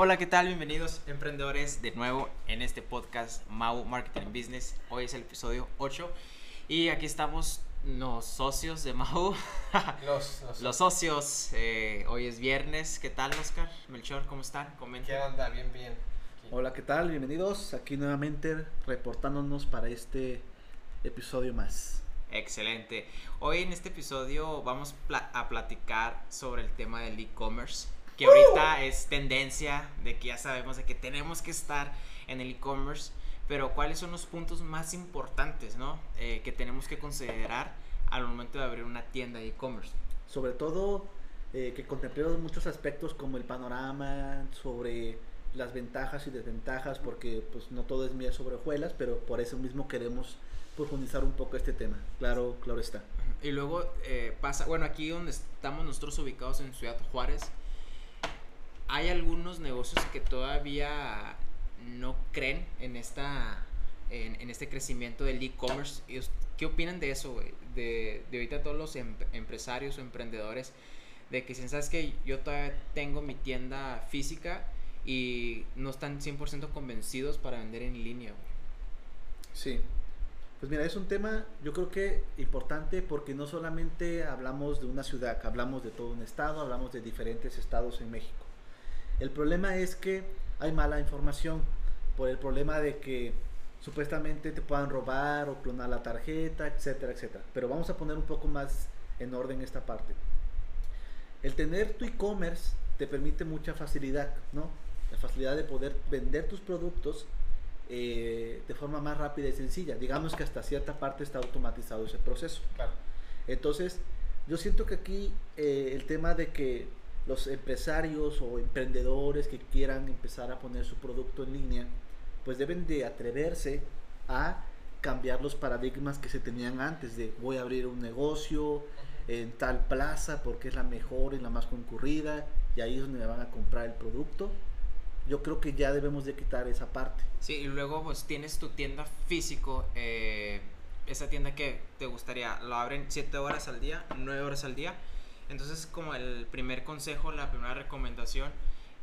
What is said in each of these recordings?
hola, ¿qué tal? Bienvenidos emprendedores de nuevo en este podcast Mau Marketing and Business. Hoy es el episodio 8 y aquí estamos los socios de Mau. Los, los, Los socios, eh, hoy es viernes. ¿Qué tal, Oscar? Melchor, ¿cómo están? Comenten. ¿Qué onda? Bien, bien. Aquí. Hola, ¿qué tal? Bienvenidos aquí nuevamente reportándonos para este episodio más. Excelente. Hoy en este episodio vamos pla- a platicar sobre el tema del e-commerce, que ahorita es tendencia de que ya sabemos de que tenemos que estar en el e-commerce, pero cuáles son los puntos más importantes, ¿no? Eh, que tenemos que considerar al momento de abrir una tienda de e-commerce. Sobre todo eh, que contemplemos muchos aspectos como el panorama, sobre las ventajas y desventajas, porque pues no todo es miel sobre hojuelas, pero por eso mismo queremos profundizar un poco este tema. Claro, claro está. Y luego eh, pasa, bueno, aquí donde estamos nosotros ubicados en Ciudad Juárez, hay algunos negocios que todavía no creen en esta en, en este crecimiento del e-commerce. ¿Y us- ¿Qué opinan de eso, güey? De, de ahorita todos los em- empresarios o emprendedores de que dicen, ¿sabes que Yo todavía tengo mi tienda física y no están 100% convencidos para vender en línea, güey. Sí. Pues mira, es un tema yo creo que importante porque no solamente hablamos de una ciudad, hablamos de todo un estado, hablamos de diferentes estados en México. El problema es que hay mala información por el problema de que supuestamente te puedan robar o clonar la tarjeta, etcétera, etcétera. Pero vamos a poner un poco más en orden esta parte. El tener tu e-commerce te permite mucha facilidad, ¿no? La facilidad de poder vender tus productos eh, de forma más rápida y sencilla. Digamos que hasta cierta parte está automatizado ese proceso. Claro. Entonces, yo siento que aquí eh, el tema de que los empresarios o emprendedores que quieran empezar a poner su producto en línea, pues deben de atreverse a cambiar los paradigmas que se tenían antes de voy a abrir un negocio en tal plaza porque es la mejor y la más concurrida y ahí es donde me van a comprar el producto. Yo creo que ya debemos de quitar esa parte. Sí, y luego pues tienes tu tienda físico, eh, esa tienda que te gustaría, lo abren 7 horas al día, 9 horas al día. Entonces como el primer consejo, la primera recomendación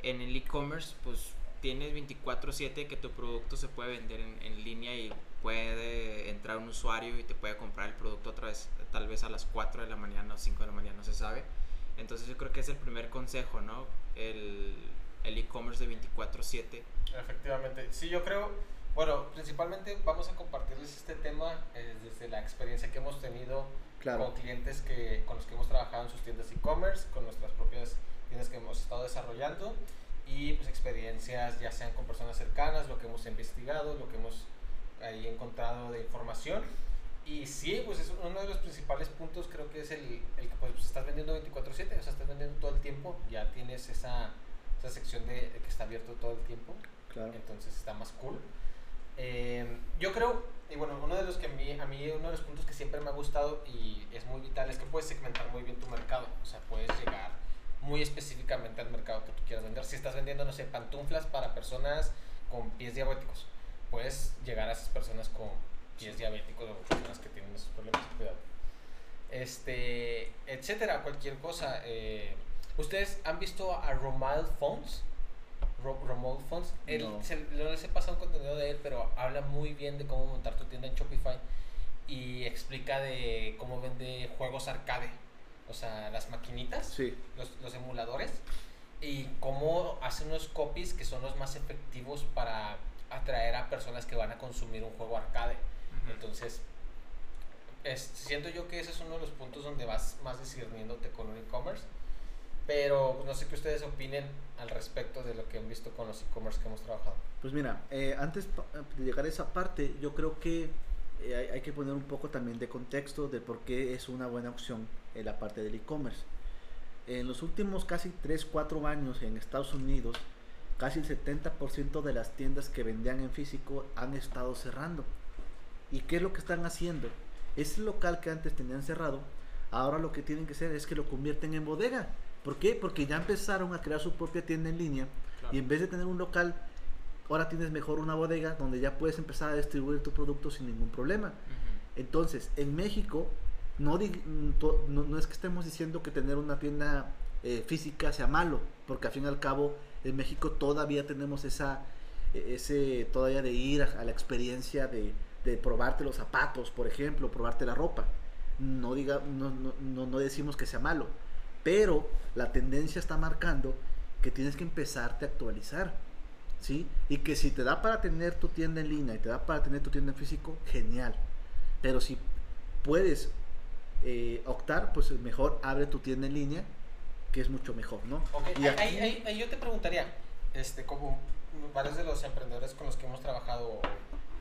en el e-commerce, pues tienes 24/7 que tu producto se puede vender en, en línea y puede entrar un usuario y te puede comprar el producto otra vez, tal vez a las 4 de la mañana o 5 de la mañana, no se sabe. Entonces yo creo que es el primer consejo, ¿no? El el e-commerce de 24/7. Efectivamente. Sí, yo creo, bueno, principalmente vamos a compartirles este tema eh, desde la experiencia que hemos tenido Claro. con clientes que, con los que hemos trabajado en sus tiendas e-commerce, con nuestras propias tiendas que hemos estado desarrollando y pues experiencias ya sean con personas cercanas, lo que hemos investigado, lo que hemos ahí encontrado de información. Y sí, pues es uno de los principales puntos, creo que es el, el que pues, pues, estás vendiendo 24/7, o sea, estás vendiendo todo el tiempo, ya tienes esa, esa sección de, de que está abierto todo el tiempo, Claro. entonces está más cool. Eh, yo creo, y bueno, uno de los que a mí, a mí, uno de los puntos que siempre me ha gustado y es muy vital es que puedes segmentar muy bien tu mercado, o sea, puedes llegar muy específicamente al mercado que tú quieras vender. Si estás vendiendo, no sé, pantuflas para personas con pies diabéticos, puedes llegar a esas personas con pies diabéticos o personas que tienen esos problemas, cuidado. Este, etcétera, cualquier cosa. eh, ¿Ustedes han visto a Romuald Phones? Ro- Romuald Phones. Él, No. se, no les he pasado un contenido de él, pero habla muy bien de cómo montar tu tienda en Shopify y explica de cómo vende juegos arcade, o sea, las maquinitas Sí. los, los emuladores y cómo hace unos copies que son los más efectivos para atraer a personas que van a consumir un juego arcade. Entonces, es- siento yo que ese es uno de los puntos donde vas más discerniéndote con un e-commerce. Pero pues, no sé qué ustedes opinen al respecto de lo que han visto con los e-commerce que hemos trabajado. Pues mira, eh, antes pa- de llegar a esa parte, yo creo que eh, hay, que poner un poco también de contexto de por qué es una buena opción en la parte del e-commerce. En los últimos casi 3, 4 años en Estados Unidos, casi el 70% de las tiendas que vendían en físico han estado cerrando. ¿Y qué es lo que están haciendo? Ese local que antes tenían cerrado, ahora lo que tienen que hacer es que lo convierten en bodega. ¿Por qué? Porque ya empezaron a crear su propia tienda en línea y en vez de tener un local, ahora tienes mejor una bodega donde ya puedes empezar a distribuir tu producto sin ningún problema. Entonces, en México, no, di- mm, no, no es que estemos diciendo que tener una tienda eh, física sea malo, porque al fin y al cabo en México todavía tenemos esa, e, ese, todavía de ir a, la experiencia de, de, probarte los zapatos, por ejemplo, probarte la ropa. No, diga, no, no, no decimos que sea malo, pero la tendencia está marcando que tienes que empezarte a actualizar. ¿Sí? Y que si te da para tener tu tienda en línea y te da para tener tu tienda en físico, genial. Pero si puedes eh, optar, pues mejor abre tu tienda en línea, que es mucho mejor, ¿no? y ahí, ahí, yo te preguntaría, este, como varios de los emprendedores con los que hemos trabajado,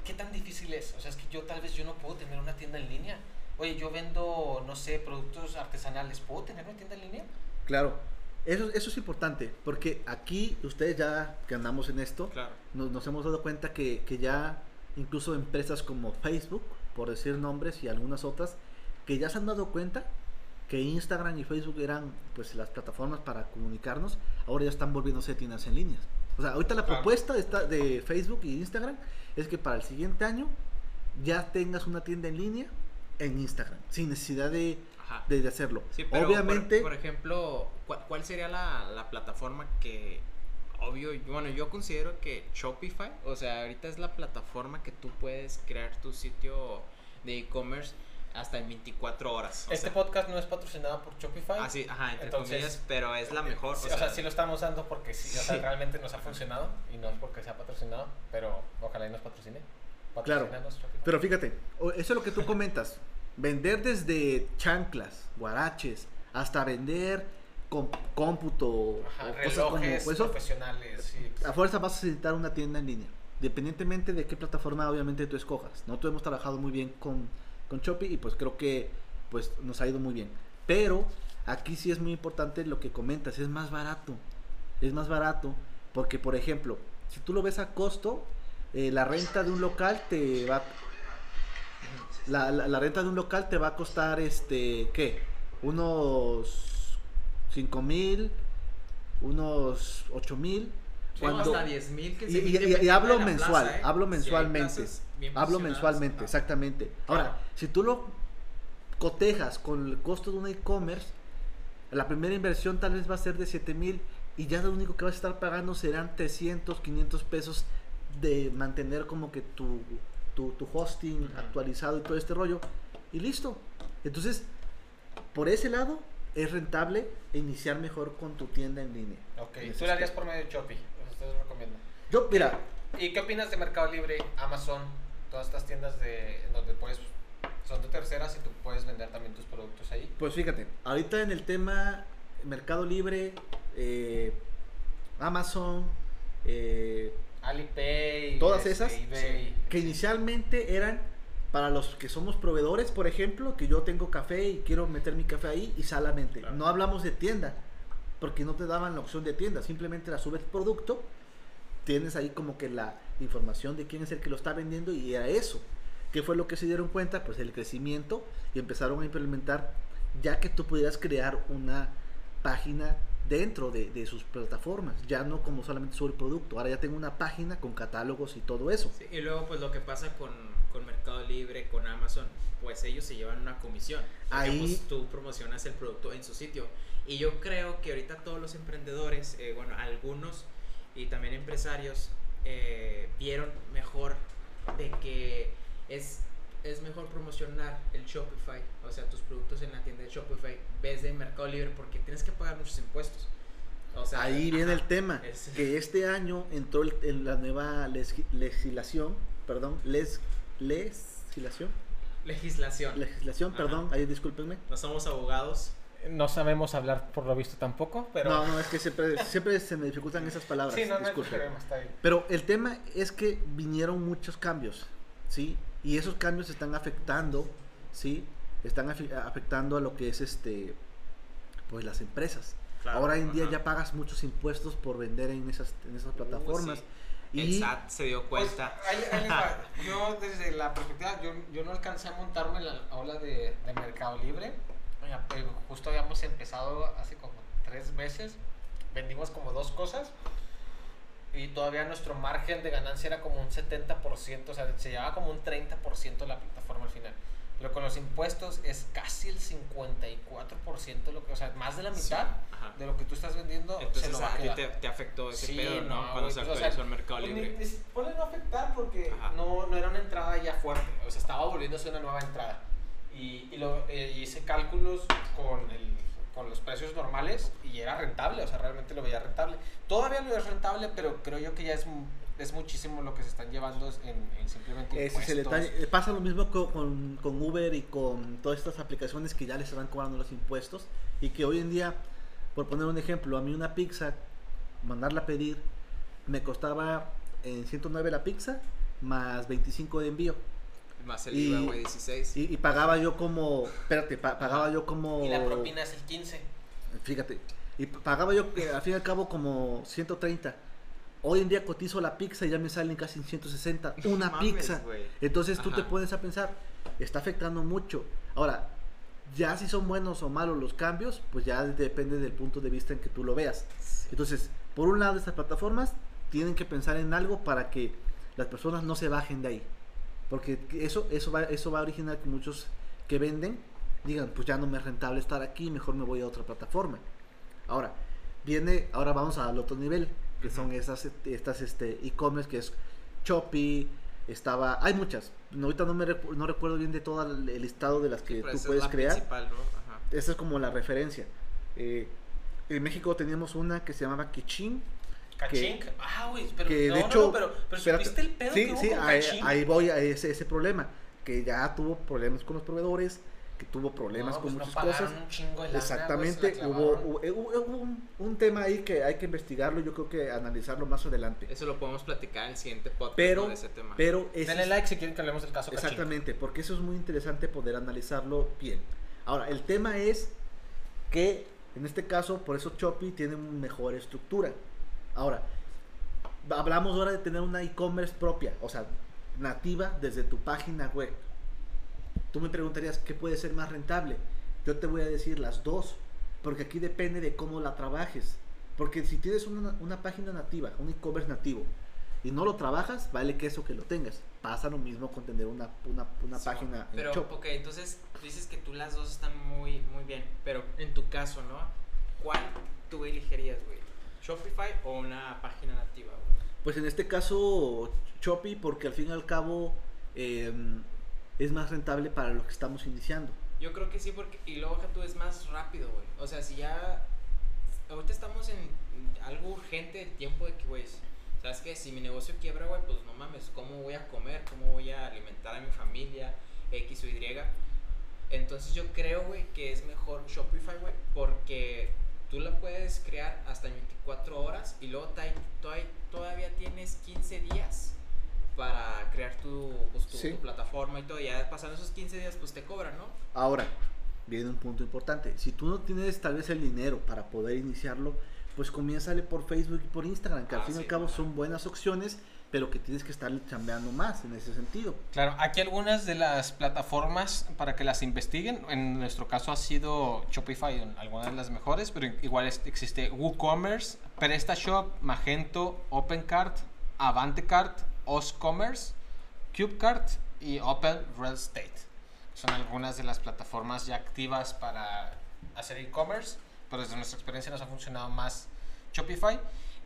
¿qué tan difícil es? O sea, es que yo tal vez yo no puedo tener una tienda en línea. Oye, yo vendo, no sé, productos artesanales, ¿puedo tener una tienda en línea? Claro, eso, eso es importante, porque aquí ustedes ya que andamos en esto, nos, nos, hemos dado cuenta que, que ya incluso empresas como Facebook, por decir nombres y algunas otras, que ya se han dado cuenta que Instagram y Facebook eran pues las plataformas para comunicarnos, ahora ya están volviéndose tiendas en línea. O sea, ahorita la propuesta de, de Facebook y Instagram es que para el siguiente año ya tengas una tienda en línea en Instagram, sin necesidad de, de, hacerlo. Obviamente... Por, ejemplo, ¿cuál, sería la, la, plataforma que... Obvio, bueno, yo considero que Shopify, o sea, ahorita es la plataforma que tú puedes crear tu sitio de e-commerce hasta en 24 horas. Este podcast no es patrocinado por Shopify. Ah, sí, ajá, entre comillas, pero es la mejor. o, sea, sí lo estamos usando porque sí, O sea, realmente nos ha funcionado y no es porque sea patrocinado, pero ojalá y nos patrocine. Claro, pero fíjate, eso es lo que tú comentas. Vender desde chanclas, guaraches, hasta vender con cómputo, Ajá, relojes como profesionales. A fuerza vas a necesitar una tienda en línea, independientemente de qué plataforma obviamente tú escojas. Nosotros hemos trabajado muy bien con con Shopee y pues creo que pues nos ha ido muy bien. Pero aquí sí es muy importante lo que comentas, es más barato. Es más barato porque por ejemplo, si tú lo ves a costo, eh, la renta de un local te va la, la, renta de un local te va a costar este ¿qué? unos 5 mil unos 8 mil cuando, hasta 10 mil y, y, hablo mensual, ¿eh? hablo mensualmente. hablo mensualmente, exactamente. Ahora, si tú lo cotejas con el costo de un e-commerce, la primera inversión tal vez va a ser de 7 mil y ya lo único que vas a estar pagando serán 300, 500 pesos de mantener como que tu, tu, hosting actualizado y todo este rollo. Y listo. Entonces, por ese lado, es rentable iniciar mejor con tu tienda en línea. Ok, tú lo harías por medio de Shopee recomiendo. Yo, mira. ¿Y qué opinas de Mercado Libre, Amazon, todas estas tiendas de donde puedes son de terceras y tú puedes vender también tus productos ahí? Pues fíjate, ahorita en el tema Mercado Libre, eh, Amazon, eh, Alipay, todas esas que inicialmente eran para los que somos proveedores, por ejemplo, que yo tengo café y quiero meter mi café ahí y solamente. No hablamos de tienda, porque no te daban la opción de tienda, simplemente la subes producto, tienes ahí como que la información de quién es el que lo está vendiendo y era eso. ¿Qué fue lo que se dieron cuenta? Pues el crecimiento y empezaron a implementar ya que tú pudieras crear una página dentro de, sus plataformas, ya no como solamente sobre el producto, ahora ya tengo una página con catálogos y todo eso. y luego pues lo que pasa con, con, Mercado Libre, con Amazon, pues ellos se llevan una comisión. Ahí pues, tú promocionas el producto en su sitio y yo creo que ahorita todos los emprendedores, eh, bueno, algunos y también empresarios, eh, vieron mejor de que es, es mejor promocionar el Shopify, o sea, tus productos en la tienda de Shopify, vez de Mercado Libre, porque tienes que pagar muchos impuestos. O sea, Ahí viene el tema, que este año entró en la nueva legislación, perdón, les, legislación. Legislación. Legislación, perdón, ahí discúlpenme. No somos abogados. No sabemos hablar por lo visto tampoco, pero... No, no, es que siempre, siempre se me dificultan esas palabras. Sí, no, no está bien. Pero el tema es que vinieron muchos cambios, ¿sí? Y esos cambios están afectando, ¿sí? Están afectando a lo que es este, pues las empresas. Ahora en día ya pagas muchos impuestos por vender en esas, en esas plataformas. Y el SAT se dio pues, cuenta. yo desde la perspectiva, yo, yo, no alcancé a montarme la ola de, de Mercado Libre pues, justo habíamos empezado hace como tres meses, vendimos como dos cosas y todavía nuestro margen de ganancia era como un 70%, o sea, se llevaba como un 30% la plataforma al final. Pero con los impuestos es casi el 54%, lo que, o sea, más de la mitad Ajá. de lo que tú estás vendiendo Entonces se lo va a a ti te, te afectó ese Sí, pedo, ¿no? no, Cuando se pues, o actualizó sea, el Mercado Pues Libre. ni- ponle no afectar porque Ajá. no, no era una entrada ya fuerte, o sea, estaba volviéndose una nueva entrada. Y, y lo, eh, hice cálculos con, el, con los precios normales y era rentable, o sea, realmente lo veía rentable. Todavía lo es rentable, pero creo yo que ya es, es muchísimo lo que se están llevando en, en simplemente Ese es el detalle. Eh, Pasa lo mismo co- con, con Uber y con todas estas aplicaciones que ya les están cobrando los impuestos y que hoy en día, por poner un ejemplo, a mí una pizza, mandarla a pedir, me costaba en 109 la pizza más 25 de envío Más el y- IVA, güey, 16. y, y pagaba yo como, espérate, pa- pagaba yo como... Y la propina es el 15. Fíjate, y pagaba yo eh, al fin y al cabo como 130. Hoy en día cotizo la pizza y ya me salen casi en 160. Una Mames, pizza. Entonces tú te pones a pensar, está afectando mucho. Ahora, ya si son buenos o malos los cambios, pues ya depende del punto de vista en que tú lo veas. Entonces, por un lado, estas plataformas tienen que pensar en algo para que las personas no se bajen de ahí. Porque eso, eso, va, eso va a originar que muchos que venden digan, pues ya no me es rentable estar aquí, mejor me voy a otra plataforma. Ahora, viene, ahora vamos al otro nivel, que son Ujú. estas estas este e-commerce que es Shopee, estaba, hay muchas. No, ahorita no me recu- no recuerdo bien de todo el, el listado de las que Pero tú esa es puedes crear. ¿no? Ajá. Esa es como la referencia. Eh, en México teníamos una que se llamaba Kichin, Cachink. Ah, güey, pero que no, de hecho, no, pero, pero espérate. ¿supiste el pedo sí, que hubo sí, con ahí, voy a ese, ese problema, que ya tuvo problemas con los proveedores, que tuvo problemas No, con pues no muchas cosas. un chingo de lana, Exactamente, la hubo, hubo, hubo- hubo un, un tema ahí que hay que investigarlo, yo creo que analizarlo más adelante. Eso lo podemos platicar en el siguiente podcast Pero, de ese tema. pero ese Denle es- like si quieren que hablemos del caso. Exactamente, porque eso es muy interesante poder analizarlo bien. Ahora, el tema es que en este caso, por eso Shopee tiene una mejor estructura. Ahora, hablamos ahora de tener una e-commerce propia, o sea, nativa desde tu página web. Tú me preguntarías qué puede ser más rentable. Yo te voy a decir las dos, porque aquí depende de cómo la trabajes. Porque si tienes una, una página nativa, un e-commerce nativo, y no lo trabajas, vale que eso que lo tengas. Pasa lo mismo con tener una, una, una Sí, página en Pero, Shop. ok, entonces dices que tú las dos están muy, muy bien. Pero en tu caso, ¿no? ¿Cuál tú elegirías, güey? ¿Shopify o una página nativa, güey? Pues en este caso, Shopee, porque al fin y al cabo em, es más rentable para los que estamos iniciando. Yo creo que sí, porque. Y luego que tú es más rápido, güey. O sea, si ya. Ahorita estamos en algo urgente tiempo de que, güey. ¿Sabes qué? Si mi negocio quiebra, güey, pues no mames. ¿Cómo voy a comer? ¿Cómo voy a alimentar a mi familia? X o Y. Entonces yo creo, güey, que es mejor Shopify, güey, porque tú la puedes crear hasta en 24 horas y luego todavía tienes 15 días para crear tu, pues, tu, Sí. tu plataforma y todo. Ya pasando esos 15 días, pues te cobran, ¿no? Ahora, viene un punto importante. Si tú no tienes tal vez el dinero para poder iniciarlo, pues comiénzale por Facebook y por Instagram, que al Ah, fin y al cabo son buenas opciones, pero que tienes que estarle chambeando más en ese sentido. Claro, aquí algunas de las plataformas para que las investiguen. En nuestro caso ha sido Shopify, en algunas de las mejores, pero igual existe WooCommerce, PrestaShop, Magento, OpenCart, AvanteCart, OsCommerce, CubeCart y Open Real Estate. Son algunas de las plataformas ya activas para hacer e-commerce, pero desde nuestra experiencia nos ha funcionado más Shopify.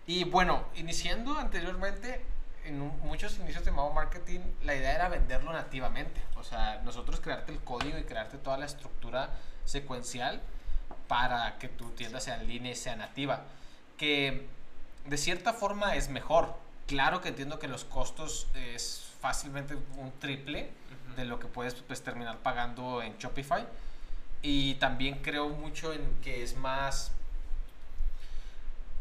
Y bueno, iniciando anteriormente, en un- muchos inicios de Mao Marketing, la idea era venderlo nativamente. O sea, nosotros crearte el código y crearte toda la estructura secuencial para que tu tienda sea en línea y sea nativa. Que de cierta forma es mejor. Claro que entiendo que los costos es fácilmente un triple de lo que puedes pues, terminar pagando en Shopify. Y también creo mucho en que es más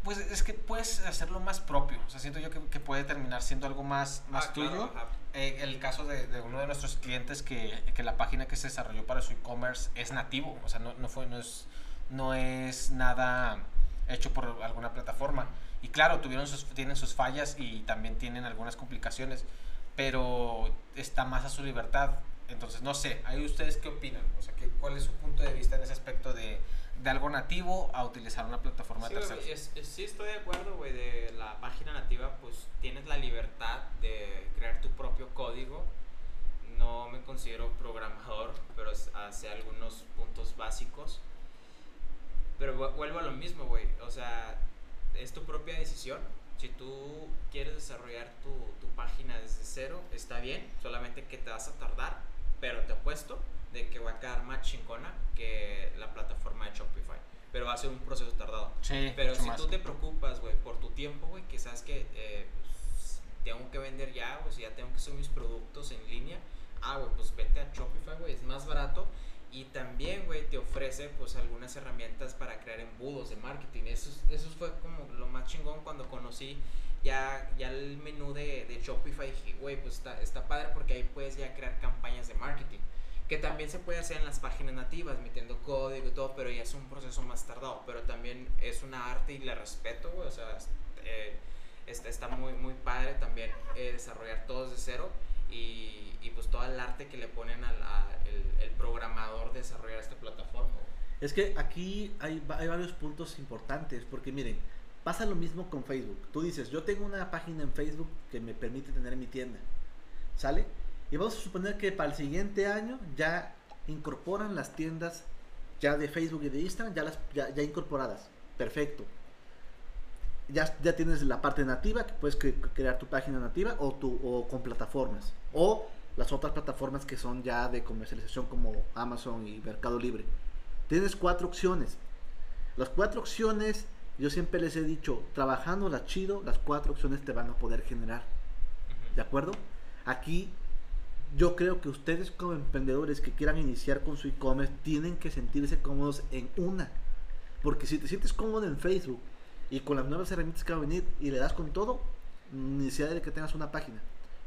pues es que puedes hacerlo más propio. O sea, siento yo que, que puede terminar siendo algo más, más Ah, claro, tuyo. ajá. Eh, el caso de, de uno de nuestros clientes que, que la página que se desarrolló para su e-commerce es nativo. O sea, no, no, fue, no, es, no es nada hecho por alguna plataforma. Y claro, tuvieron sus, tienen sus fallas y también tienen algunas complicaciones, pero está más a su libertad. Entonces, no sé, ahí ustedes qué opinan? O sea, ¿qué, ¿cuál es su punto de vista en ese aspecto de, algo nativo a utilizar una plataforma Sí, de terceros? es- es- sí estoy de acuerdo, güey, de la página nativa, pues tienes la libertad de crear tu propio código. No me considero programador, pero hace algunos puntos básicos. Pero vuelvo a lo mismo, güey. O sea, es tu propia decisión. Si tú quieres desarrollar tu, tu página desde cero, está bien. Solamente que te vas a tardar. Pero te apuesto de que va a quedar más chingona que la plataforma de Shopify. Pero va a ser un proceso tardado. Sí, pero si tú te preocupas, güey, por tu tiempo, güey, que sabes que eh, pues, tengo que vender ya, si ya tengo que hacer mis productos en línea, ah, güey, pues vete a Shopify, güey, es más barato y también, güey, te ofrece pues algunas herramientas para crear embudos de marketing. Eso, eso fue como lo más chingón cuando conocí ya, ya el menú de, de Shopify. Dije, güey, pues está, está padre porque ahí puedes ya crear campañas de marketing. Que también se puede hacer en las páginas nativas, metiendo código y todo, pero ya es un proceso más tardado. Pero también es una arte y le respeto, güey. O sea, eh, está, está muy, muy padre también eh, desarrollar todo desde cero y, y pues todo el arte que le ponen al el, el, programador de desarrollar esta plataforma. Es que aquí hay, hay varios puntos importantes, porque miren, pasa lo mismo con Facebook. Tú dices, yo tengo una página en Facebook que me permite tener mi tienda, ¿sale? Y vamos a suponer que para el siguiente año ya incorporan las tiendas ya de Facebook y de Instagram, ya, las, ya, ya incorporadas. Perfecto. Ya, ya, tienes la parte nativa, que puedes crear tu página nativa o, tu, o con plataformas. O las otras plataformas que son ya de comercialización como Amazon y Mercado Libre. Tienes cuatro opciones. Las cuatro opciones, yo siempre les he dicho, trabajando la chido, las cuatro opciones te van a poder generar. ¿De acuerdo? Aquí yo creo que ustedes como emprendedores que quieran iniciar con su e-commerce tienen que sentirse cómodos en una. Porque si te sientes cómodo en Facebook y con las nuevas herramientas que van a venir y le das con todo, necesidad de que tengas una página.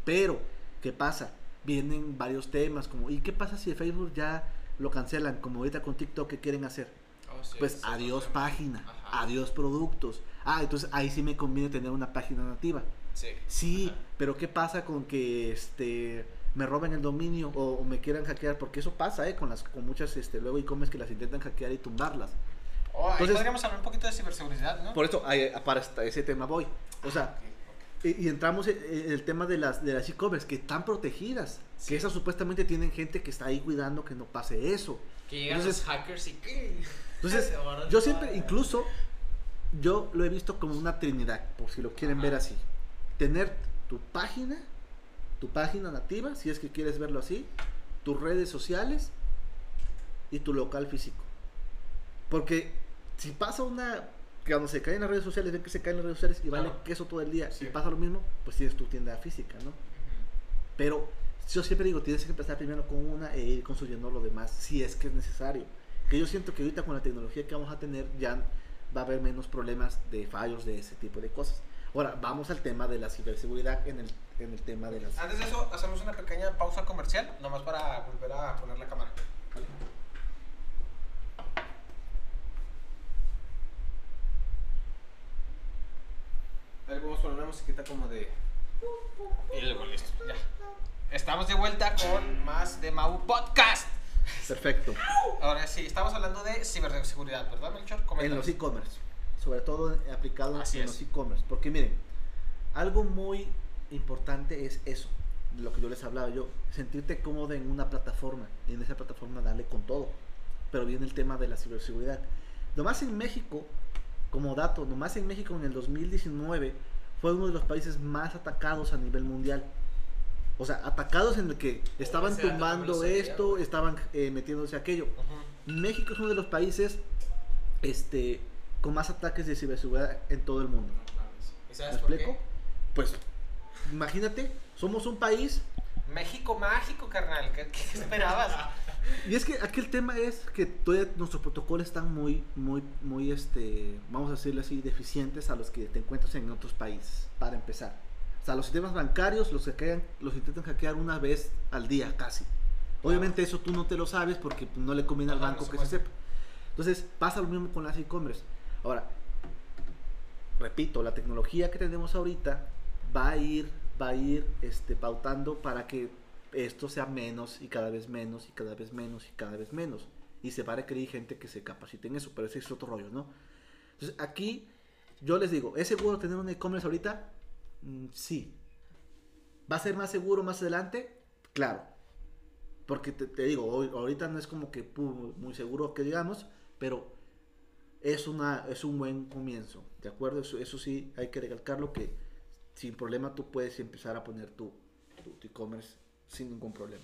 Pero, ¿qué pasa? vienen varios temas como ¿y qué pasa si Facebook ya lo cancelan como ahorita con TikTok que quieren hacer? Oh, pues adiós página, adiós productos. Ah, entonces ahí sí me conviene tener una página nativa. Sí. Sí, pero ¿qué pasa con que este me roben el dominio o, me quieran hackear? Porque eso pasa, ¿eh? Con las con muchas este luego e-commerce que las intentan hackear y tumbarlas. Oh, Entonces, podríamos hablar un poquito de ciberseguridad, ¿no? Por eso, para ese tema voy. O sea, y, entramos en, el tema de las de las e-commerce que están protegidas. Que esas supuestamente tienen gente que está ahí cuidando que no pase eso. Que llegan entonces, los hackers y Entonces, yo siempre, incluso, yo lo he visto como una trinidad, por si lo quieren ver así. Tener tu página, tu página nativa, si es que quieres verlo así, tus redes sociales y tu local físico. Porque si pasa una que cuando se caen las redes sociales, ven que se caen las redes sociales y vale queso todo el día y pasa lo mismo, pues tienes tu tienda física, ¿no? Pero yo siempre digo, tienes que empezar primero con una e ir construyendo lo demás si es que es necesario. Que yo siento que ahorita con la tecnología que vamos a tener ya va a haber menos problemas de fallos de ese tipo de cosas. Ahora, vamos al tema de la ciberseguridad en el, en el tema de las... Antes de eso, hacemos una pequeña pausa comercial, nomás para volver a poner la cámara. Ahí vamos a poner una musiquita como de. Y luego listo, ya. Estamos de vuelta con más de Mau Podcast. Perfecto. Ahora sí, estamos hablando de ciberseguridad, ¿verdad, Melchor? En los e-commerce. Sobre todo aplicado en los e-commerce. Porque miren, algo muy importante es eso. Lo que yo les hablaba yo. Sentirte cómodo en una plataforma. Y en esa plataforma darle con todo. Pero viene el tema de la ciberseguridad. Nomás en México como dato, nomás en México en el 2019 fue uno de los países más atacados a nivel mundial. O sea, atacados en el que estaban tumbando esto, estaban eh, metiéndose aquello. México es uno de los países este, con más ataques de ciberseguridad en todo el mundo. ¿Me explico? Pues, imagínate, somos un país. México mágico, carnal. ¿Qué, qué esperabas? Y es que aquí el tema es que todavía nuestros protocolos están muy, muy, muy, este, vamos a decirlo así, deficientes a los que te encuentras en otros países, para empezar. O sea, los sistemas bancarios los, hackean, los intentan hackear una vez al día casi. Obviamente eso tú no te lo sabes porque no le conviene al banco que se sepa. Entonces pasa lo mismo con las e-commerce. Ahora, repito, la tecnología que tenemos ahorita va a ir, va a ir este, pautando para que esto sea menos y cada vez menos y cada vez menos y cada vez menos. Y se va a requerir gente que se capacite en eso, pero ese es otro rollo, ¿no? Entonces aquí yo les digo, ¿es seguro tener un e-commerce ahorita? Mm, sí. ¿Va a ser más seguro más adelante? Claro. Porque te, te digo, hoy- ahorita no es como que pu- muy seguro que digamos, pero es, una, es un buen comienzo, ¿de acuerdo? Eso, eso sí, hay que recalcarlo que sin problema tú puedes empezar a poner tu tu tu e-commerce sin ningún problema.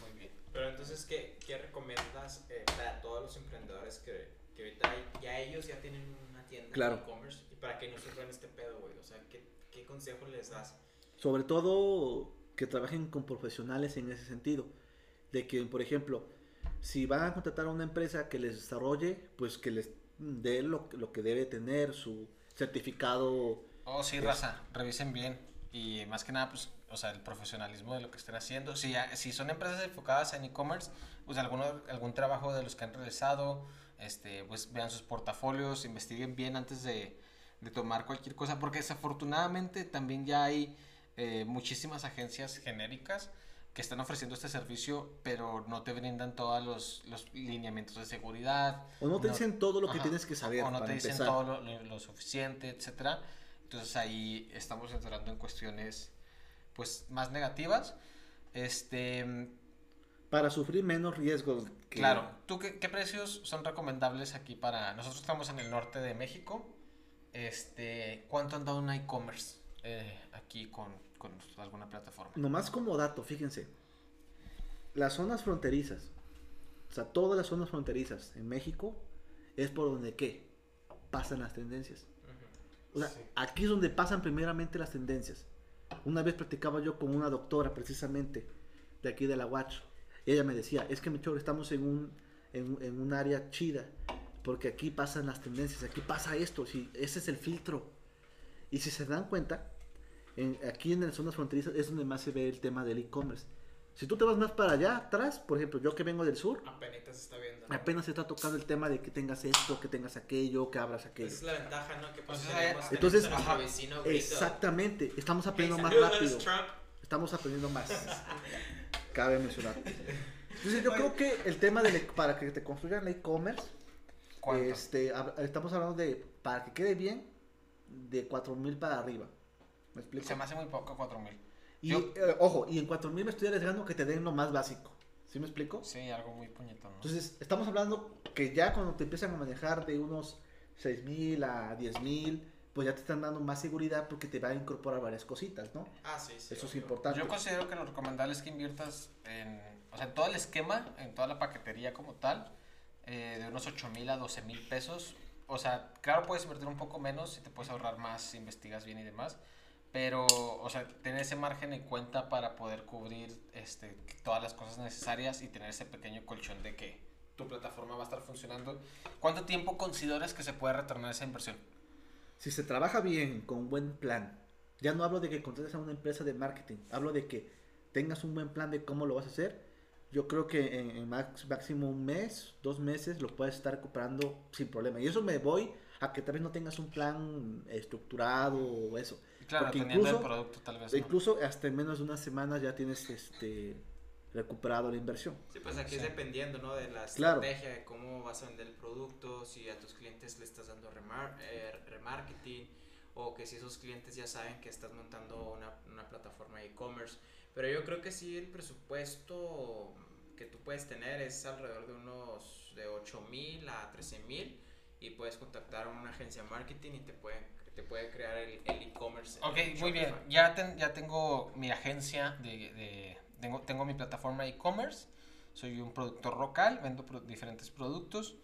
Muy bien. Pero entonces, ¿qué, qué recomiendas eh, para todos los emprendedores que, que ahorita hay- ya ellos ya tienen una tienda Claro. de e-commerce y para que no sufran este pedo, güey? O sea, ¿qué, qué consejo les das? Sobre todo que trabajen con profesionales en ese sentido. De que, por ejemplo, si van a contratar a una empresa que les desarrolle, pues que les dé lo, lo que debe tener, su certificado. Oh, sí, raza, revisen bien. Y más que nada, pues, o sea, el profesionalismo de lo que estén haciendo. Si, ya- si son empresas enfocadas en e-commerce, pues alguno, algún trabajo de los que han realizado, este, pues vean sus portafolios, investiguen bien antes de, de tomar cualquier cosa, porque desafortunadamente también ya hay eh, muchísimas agencias genéricas que están ofreciendo este servicio, pero no te brindan todos los, los lineamientos de seguridad. O no te dicen todo lo que Ajá. tienes que saber O no para te dicen empezar. todo lo, lo- lo suficiente, etcétera. Entonces ahí estamos entrando en cuestiones pues más negativas. Este, Para sufrir menos riesgos. que- claro, ¿tú qué, qué precios son recomendables aquí para nosotros estamos en el norte de México? Este, ¿cuánto anda un e-commerce eh, aquí con, con alguna plataforma? Nomás como dato, fíjense. Las zonas fronterizas, o sea, todas las zonas fronterizas en México es por donde qué pasan las tendencias. O sea, Sí. aquí es donde pasan primeramente las tendencias. Una vez platicaba yo con una doctora precisamente de aquí de la Watch. Y ella me decía, es que mi choro, estamos en un, en, en un área chida. Porque aquí pasan las tendencias, aquí pasa esto, si, ese es el filtro. Y si se dan cuenta, en- aquí en las zonas fronterizas es donde más se ve el tema del e-commerce. Si tú te vas más para allá atrás, por ejemplo, yo que vengo del sur, Apenas se está viendo. ¿no? apenas se está tocando el tema de que tengas esto, que tengas aquello, que abras aquello. Esa es la ventaja, ¿no? Que pues O sea, tenemos, entonces- ajá, vecino. Exactamente, estamos "Hey, aprendiendo más rápido. Trump". Estamos aprendiendo más. Cabe mencionar. Entonces yo creo que el tema de para que te construyan la e-commerce, este, estamos hablando de, para que quede bien, de 4000 para arriba. ¿Me explico? Se me hace muy poco 4000. Y yo- eh, ojo, y en 4000 me estoy arriesgando que te den lo más básico. ¿Sí me explico? Sí, algo muy puñetón. ¿no? Entonces, estamos hablando que ya cuando te empiezan a manejar de unos 6000 a 10000, pues ya te están dando más seguridad porque te va a incorporar varias cositas, ¿no? Ah, sí, sí. Eso es importante. Yo considero que lo recomendable es que inviertas en, o sea, en todo el esquema, en toda la paquetería como tal, eh, de unos 8 mil a 12 mil pesos. O sea, claro, puedes invertir un poco menos y te puedes ahorrar más si investigas bien y demás. Pero, o sea, tener ese margen en cuenta para poder cubrir este, todas las cosas necesarias y tener ese pequeño colchón de que tu plataforma va a estar funcionando. ¿Cuánto tiempo consideras que se puede retornar esa inversión? Si se trabaja bien, con buen plan, ya no hablo de que contrates a una empresa de marketing, hablo de que tengas un buen plan de cómo lo vas a hacer. Yo creo que en, en max- máximo un mes, dos meses, lo puedes estar recuperando sin problema. Y eso me voy a que tal vez no tengas un plan estructurado o eso. Claro, Porque teniendo incluso- el producto tal vez. ¿no? Incluso hasta en menos de una semana ya tienes este recuperado la inversión. Sí, pues aquí es Sí. dependiendo, ¿no? De la Claro. estrategia, de cómo vas a vender el producto, si a tus clientes le estás dando remar- eh, remarketing, o que si esos clientes ya saben que estás montando una, una plataforma de e-commerce. Pero yo creo que sí el presupuesto que tú puedes tener es alrededor de unos de 8 mil a 13 mil y puedes contactar a una agencia de marketing y te pueden te puede crear el el e-commerce. en Ok, muy bien. Ya, ten- ya tengo mi agencia de, de- tengo, tengo mi plataforma e-commerce. Soy un productor local, vendo pro- diferentes productos.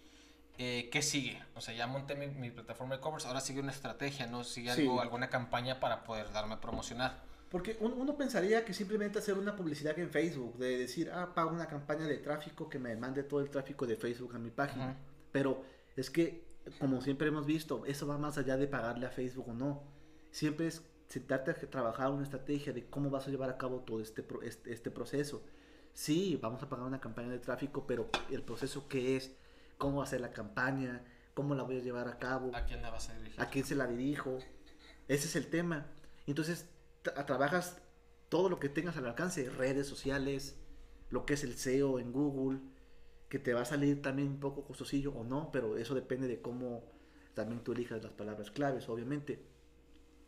Eh, ¿Qué sigue? O sea, ya monté mi, mi plataforma e-commerce. Ahora sigue una estrategia, ¿no? Sigue Sí. algo, alguna campaña para poder darme a promocionar. Porque un- uno pensaría que simplemente hacer una publicidad en Facebook, de decir, ah, pago una campaña de tráfico que me mande todo el tráfico de Facebook a mi página. Ujú. Pero es que, como siempre hemos visto, eso va más allá de pagarle a Facebook o no. Siempre es sentarte a trabajar una estrategia de cómo vas a llevar a cabo todo este, pro- este, este proceso. Sí, vamos a pagar una campaña de tráfico, pero el proceso qué es, cómo va a ser la campaña, cómo la voy a llevar a cabo, ¿A quién la vas a dirigir? a quién se la dirijo. Ese es el tema. Entonces, tra- trabajas todo lo que tengas al alcance, redes sociales, lo que es el SEO en Google, que te va a salir también un poco costosillo o no, pero eso depende de cómo también tú elijas las palabras claves, obviamente.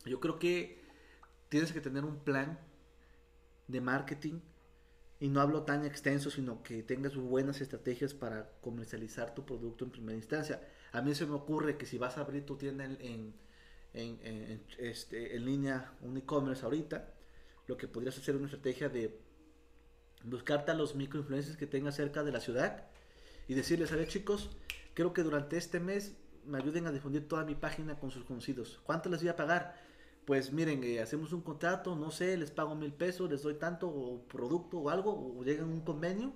Yo creo que tienes que tener un plan de marketing y no hablo tan extenso, sino que tengas buenas estrategias para comercializar tu producto en primera instancia. A mí se me ocurre que si vas a abrir tu tienda en, en, en, en- este, línea, un e-commerce ahorita, lo que podrías hacer es una estrategia de buscarte a los microinfluencers que tengas cerca de la ciudad y decirles, a ver chicos, quiero que durante este mes me ayuden a difundir toda mi página con sus conocidos. ¿Cuánto les voy a pagar? Pues miren, eh, hacemos un contrato, no sé, les pago mil pesos, les doy tanto o producto o algo, o llegan a un convenio.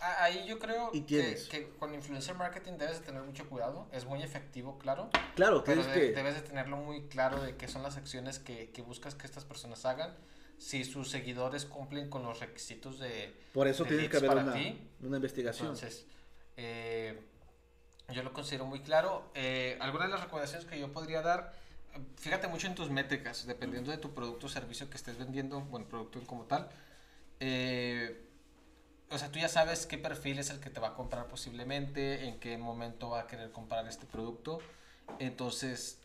Ah, Ahí yo creo Y que, que con influencer marketing debes de tener mucho cuidado. Es muy efectivo, claro. Claro, Pero de- que... debes de tenerlo muy claro de qué son las acciones que, que buscas que estas personas hagan. Si sus seguidores cumplen con los requisitos de... Por eso de tiene que haber una, una investigación. Entonces, eh, yo lo considero muy claro. Eh, algunas de las recomendaciones que yo podría dar, fíjate mucho en tus métricas, dependiendo de tu producto o servicio que estés vendiendo, bueno, producto como tal. Eh, o sea, tú ya sabes qué perfil es el que te va a comprar posiblemente, en qué momento va a querer comprar este producto. Entonces,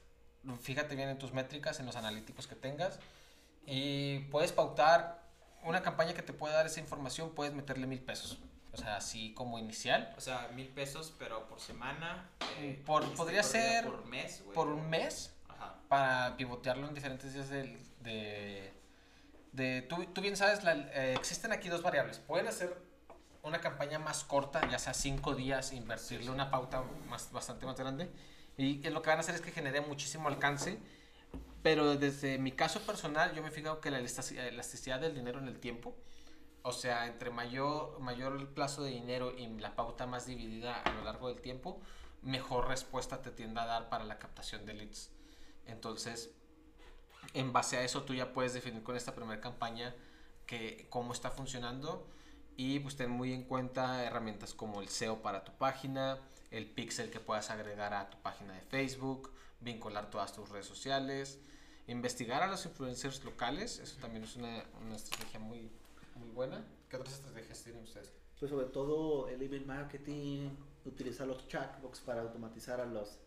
fíjate bien en tus métricas, en los analíticos que tengas. Y puedes pautar una campaña que te puede dar esa información, puedes meterle mil pesos. O sea, así como inicial. O sea, mil pesos, pero por semana. eh, Por- podría ser Por mes, güey. Por un mes, Ajá. para pivotearlo en diferentes días del, de... de tú, tú bien sabes, la- eh, existen aquí dos variables. Pueden hacer una campaña más corta, ya sea cinco días, invertirle Sí, sí. una pauta más, bastante más grande. Y lo que van a hacer es que genere muchísimo alcance. Pero desde mi caso personal, yo me he fijado que la elastici- elasticidad del dinero en el tiempo, o sea, entre mayor, mayor plazo de dinero y la pauta más dividida a lo largo del tiempo, mejor respuesta te tiende a dar para la captación de leads. Entonces, en base a eso, tú ya puedes definir con esta primera campaña que, cómo está funcionando y pues ten muy en cuenta herramientas como el SEO para tu página, el pixel que puedas agregar a tu página de Facebook, vincular todas tus redes sociales, investigar a los influencers locales, eso también es una, una estrategia muy, muy buena. ¿Qué otras estrategias tienen ustedes? Pues sobre todo el email marketing, utilizar los chatbots para automatizar a los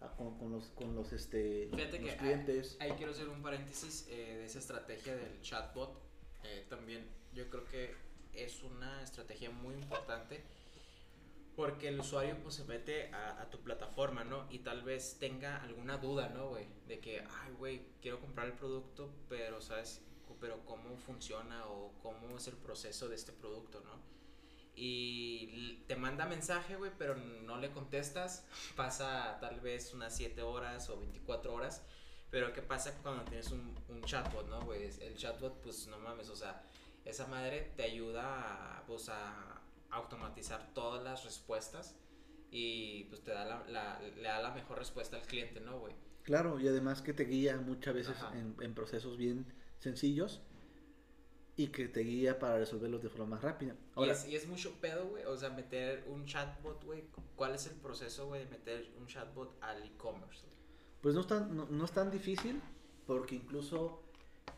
a- con, con los con los este Fíjate los que clientes. ahí, ahí quiero hacer un paréntesis eh, de esa estrategia del chatbot. Eh, también yo creo que es una estrategia muy importante porque el usuario pues se mete a, a tu plataforma, ¿no? Y tal vez tenga alguna duda, ¿no, güey? De que, ay, güey, quiero comprar el producto, pero, ¿sabes? Pero cómo funciona o cómo es el proceso de este producto, ¿no? Y te manda mensaje, güey, pero no le contestas. Pasa tal vez unas 7 horas o 24 horas. Pero ¿qué pasa cuando tienes un, un chatbot, no, güey? El chatbot, pues no mames, o sea, esa madre te ayuda a, pues, a automatizar todas las respuestas y pues te da la, la- le da la mejor respuesta al cliente, ¿no, güey? Claro, y además que te guía muchas veces en, en procesos bien sencillos y que te guía para resolverlos de forma más rápida. Y es, y es mucho pedo, güey, o sea, meter un chatbot, güey. ¿Cuál es el proceso, güey, de meter un chatbot al e-commerce? pues no es tan no, no es tan difícil porque incluso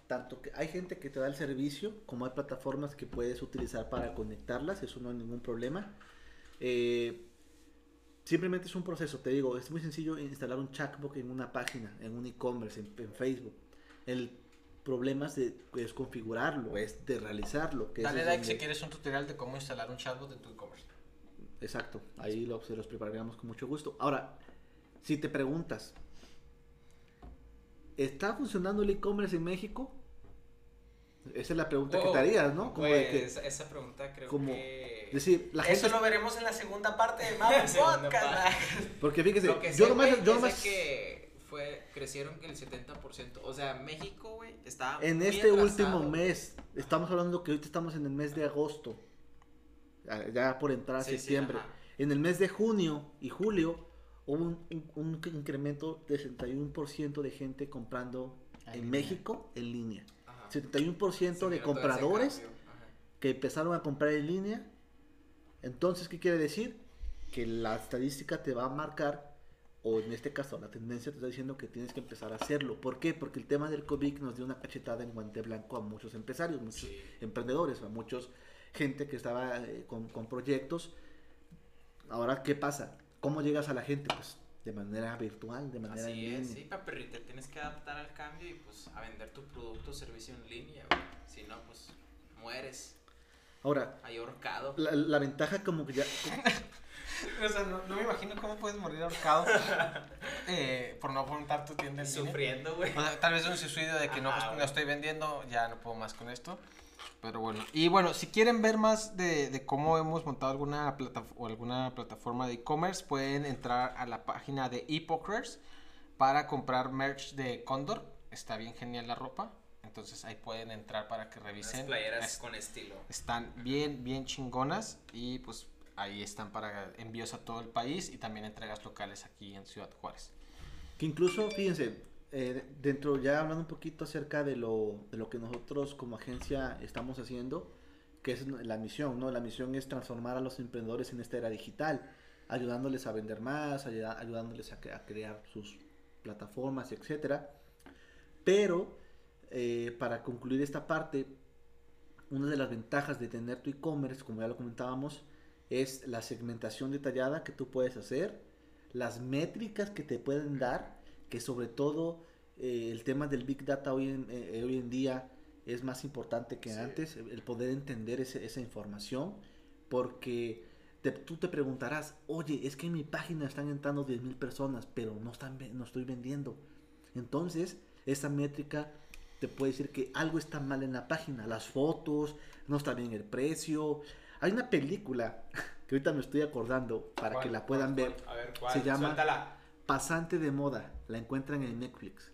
tanto que hay gente que te da el servicio como hay plataformas que puedes utilizar para conectarlas, eso no hay ningún problema. Eh, simplemente es un proceso, te digo, es muy sencillo instalar un chatbot en una página, en un e-commerce, en, en Facebook. El problema es, de, es configurarlo, es de realizarlo. Que Dale like donde- si quieres un tutorial de cómo instalar un chatbot en tu e-commerce. Exacto, ahí lo, se los prepararemos con mucho gusto. Ahora, si te preguntas, ¿está funcionando el e-commerce en México? Esa es la pregunta que te harías, ¿no? Como de que- esa, esa pregunta creo como que... Decir, la Eso gente... lo veremos en la segunda parte de Mapa Podcast. Porque fíjese, Lo que yo nomás... yo nomás- que fue, crecieron que el 70%. O sea, México, güey, está En muy este atrasado. último mes, estamos hablando que ahorita estamos en el mes de agosto, ya- por entrar a Sí, septiembre. en el mes de junio y julio hubo un, un- un incremento de 61% de gente comprando En. México en línea. Ajá. 71% Se de compradores que empezaron a comprar en línea. Entonces, ¿qué quiere decir? Que la estadística te va a marcar, o en este caso la tendencia te está diciendo que tienes que empezar a hacerlo. ¿Por qué? Porque el tema del COVID nos dio una cachetada en guante blanco a muchos empresarios, muchos Sí. emprendedores, a muchos gente que estaba eh, con, con proyectos. Ahora, ¿qué pasa? ¿Cómo llegas a la gente? Pues de manera virtual, de manera en Así línea. es, sí, papi, te tienes que adaptar al cambio y pues a vender tu producto o servicio en línea, güey. Si no, pues mueres. Ahora, Ahí ahorcado. la, la ventaja como que ya... O sea, no, no me imagino cómo puedes morir ahorcado eh, por no montar tu tienda en. Sufriendo, güey. O sea, tal vez un suicidio de que no, Ajá, no güey. estoy vendiendo, ya no puedo más con esto. Pero bueno, y bueno, si quieren ver más de, de cómo hemos montado alguna, plata o alguna plataforma de e-commerce, pueden entrar a la página de ePokers para comprar merch de Condor. Está bien genial la ropa. Entonces ahí pueden entrar para que revisen. playeras Es- con estilo. están bien, bien chingonas y pues ahí están para envíos a todo el país y también entregas locales aquí en Ciudad Juárez. Que incluso, fíjense, eh, dentro ya hablando un poquito acerca de lo, de lo que nosotros como agencia estamos haciendo, que es la misión, ¿no? La misión es transformar a los emprendedores en esta era digital, ayudándoles a vender más, ayudándoles a crear sus plataformas, etcétera. Pero, eh, para concluir esta parte, una de las ventajas de tener tu e-commerce, como ya lo comentábamos, es la segmentación detallada que tú puedes hacer, las métricas que te pueden dar, que sobre todo eh, el tema del Big Data hoy en, eh, hoy en día es más importante que Sí. antes, el poder entender ese- esa información, porque te- tú te preguntarás, oye, es que en mi página están entrando 10 mil personas, pero no, están, no estoy vendiendo. Entonces, esa métrica te puede decir que algo está mal en la página, las fotos, no está bien el precio. Hay una película que ahorita me estoy acordando para que la puedan ¿Cuál? ver, A ver, ¿cuál? Se llama- Suéltala. Pasante de moda, la encuentran en Netflix.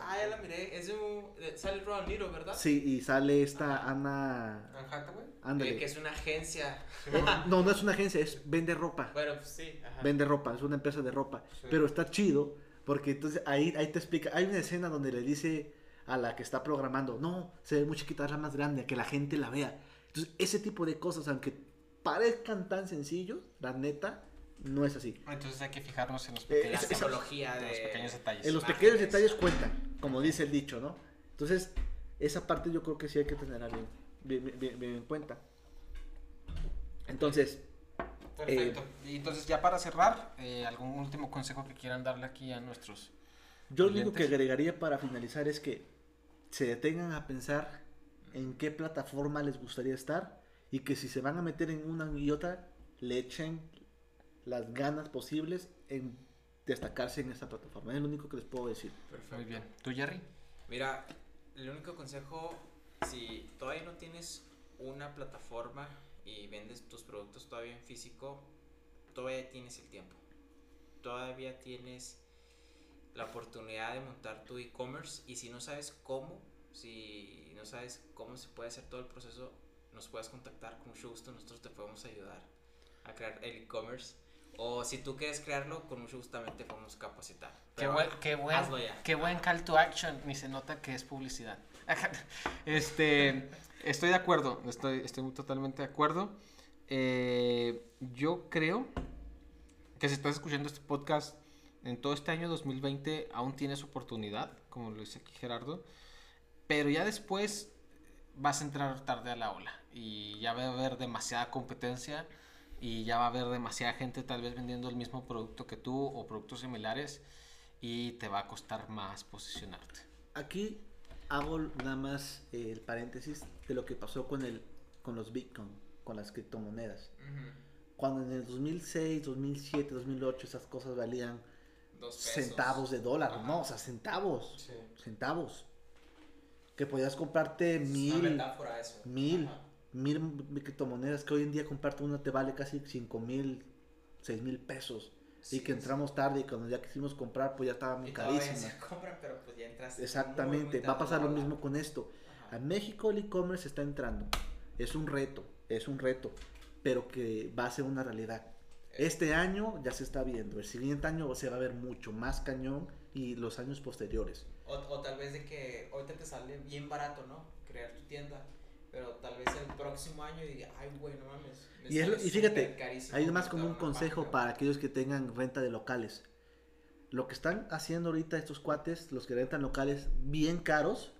Ah, ya la miré. Es de un. Sale Ron Niro, ¿verdad? Sí, y sale esta Ana... ¿Anne Hathaway? Ándale. Eh, que es una agencia. Eh, no, no es una agencia, es vende ropa. Bueno, pues sí. Ajá. Vende ropa, es una empresa de ropa. Sí. Pero está chido porque entonces ahí, ahí te explica. Hay una escena donde le dice a la que está programando, no, se ve muy chiquita, hazla más grande, que la gente la vea. Entonces, ese tipo de cosas, aunque parezcan tan sencillos, la neta, no es así. Entonces hay que fijarnos en los Eh, La pequeños, psicología en los de. pequeños detalles. En los Imágenes. pequeños detalles cuentan, como dice el dicho, ¿no? Entonces, esa parte yo creo que sí hay que tenerla bien, bien, bien- bien en cuenta. Entonces, Perfecto. y entonces ya para cerrar, eh, ¿algún último consejo que quieran darle aquí a nuestros... Yo lo único que agregaría para finalizar es que se detengan a pensar en qué plataforma les gustaría estar y que si se van a meter en una y otra, le echen las ganas posibles en destacarse en esta plataforma. Es lo único que les puedo decir. Perfecto. Muy bien. ¿Tú, Jerry? Mira, el único consejo, si todavía no tienes una plataforma y vendes tus productos todavía en físico, todavía tienes el tiempo. Todavía tienes la oportunidad de montar tu e-commerce y si no sabes cómo, si no sabes cómo se puede hacer todo el proceso, nos puedes contactar con mucho gusto, nosotros te podemos ayudar a crear el e-commerce. O si tú quieres crearlo, con mucho gusto también te podemos capacitar. Qué Pero buen, qué, buen, qué buen call to action, ni se nota que es publicidad. este, estoy de acuerdo, estoy, estoy totalmente de acuerdo. Eh, yo creo que si estás escuchando este podcast en todo este año 2020 aún tienes oportunidad, como lo dice aquí Gerardo, pero ya después vas a entrar tarde a la ola y ya va a haber demasiada competencia y ya va a haber demasiada gente tal vez vendiendo el mismo producto que tú o productos similares y te va a costar más posicionarte. Aquí hago nada más eh, el paréntesis de lo que pasó con, el, con los Bitcoin, con las criptomonedas. Ujú. Cuando en el 2006, 2007, 2008 esas cosas valían centavos de dólar, Ajá. no, o sea, centavos, centavos. Que podías comprarte Es una mil, metáfora eso. mil, Ajá. mil criptomonedas que hoy en día comprarte una te vale casi cinco mil, seis mil pesos. Sí, y que sí. entramos tarde y cuando ya quisimos comprar pues ya estaba muy se pero pues ya entraste. muy, Exactamente, va a pasar lo mismo con esto. Ajá. A México el e-commerce está entrando. Es un reto, es un reto, pero que va a ser una realidad. Este año ya se está viendo, el siguiente año se va a ver mucho más cañón y los años posteriores. O, o tal vez de que ahorita te sale bien barato, ¿no? Crear tu tienda. Pero tal vez el próximo año diga, ay, güey, no mames. me Y, es y fíjate, hay más como un consejo página". para aquellos que tengan renta de locales. Lo que están haciendo ahorita estos cuates, los que rentan locales bien caros,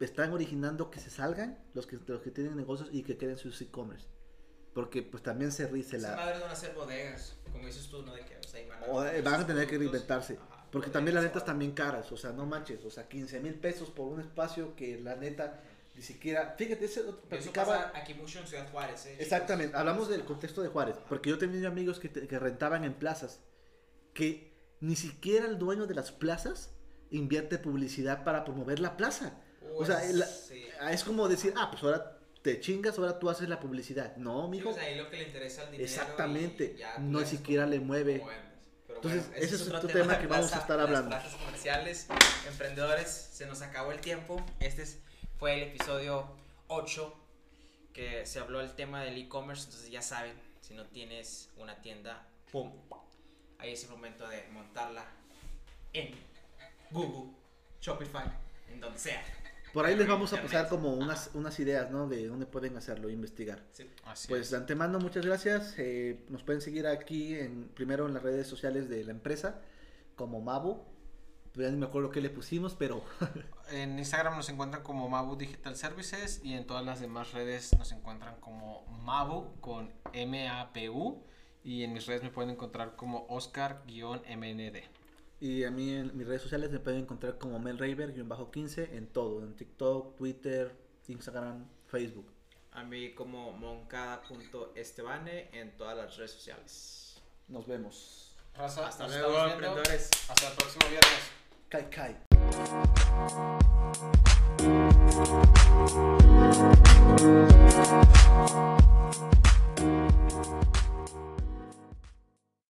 están originando que se salgan los que, los que tienen negocios y que queden sus e-commerce. Porque pues también se rice la... madres van a ser bodegas, como dices tú, ¿no? De que, o sea, y van a, O, eh, van a tener que reinventarse. Ajá, Porque también las rentas van- también caras, o sea, no manches, o sea, 15 mil pesos por un espacio que la neta Ni siquiera, fíjate, ese otro Eso platicaba- pasa aquí mucho en Ciudad Juárez, ¿eh? Exactamente, hablamos del contexto de Juárez, porque yo tenía amigos que, te- que rentaban en plazas, que ni siquiera el dueño de las plazas invierte publicidad para promover la plaza. O sea, Pues, la- sí. es como decir, ah, pues ahora te chingas, ahora tú haces la publicidad. No, Sí, mijo. pues ahí lo que le interesa es el dinero. Exactamente, no siquiera le mueve. Pero Entonces, bueno, ese es otro tema que vamos a estar las hablando. plazas comerciales, emprendedores, se nos acabó el tiempo. Este es- fue el episodio 8 que se habló el tema del e-commerce. Entonces ya saben, si no tienes una tienda, ¡pum! Ahí es el momento de montarla en Google, Shopify, en donde sea. Por ahí les vamos a pasar como unas, unas ideas, ¿no? De dónde pueden hacerlo, investigar. Sí. Así Pues es. de antemano, muchas gracias. Eh, nos pueden seguir aquí, en, primero en las redes sociales de la empresa, como Mabu. Ya ni me acuerdo qué le pusimos, pero En Instagram nos encuentran como Mabu Digital Services y en todas las demás redes nos encuentran como Mabu con M-A-P-U y en mis redes me pueden encontrar como Oscar-MND. Y a mí en mis redes sociales me pueden encontrar como melraver-15 en todo, en TikTok, Twitter, Instagram, Facebook. A mí como moncada.estebane en todas las redes sociales. Nos vemos. Hasta luego, emprendedores. Hasta el próximo viernes. Kai Kai.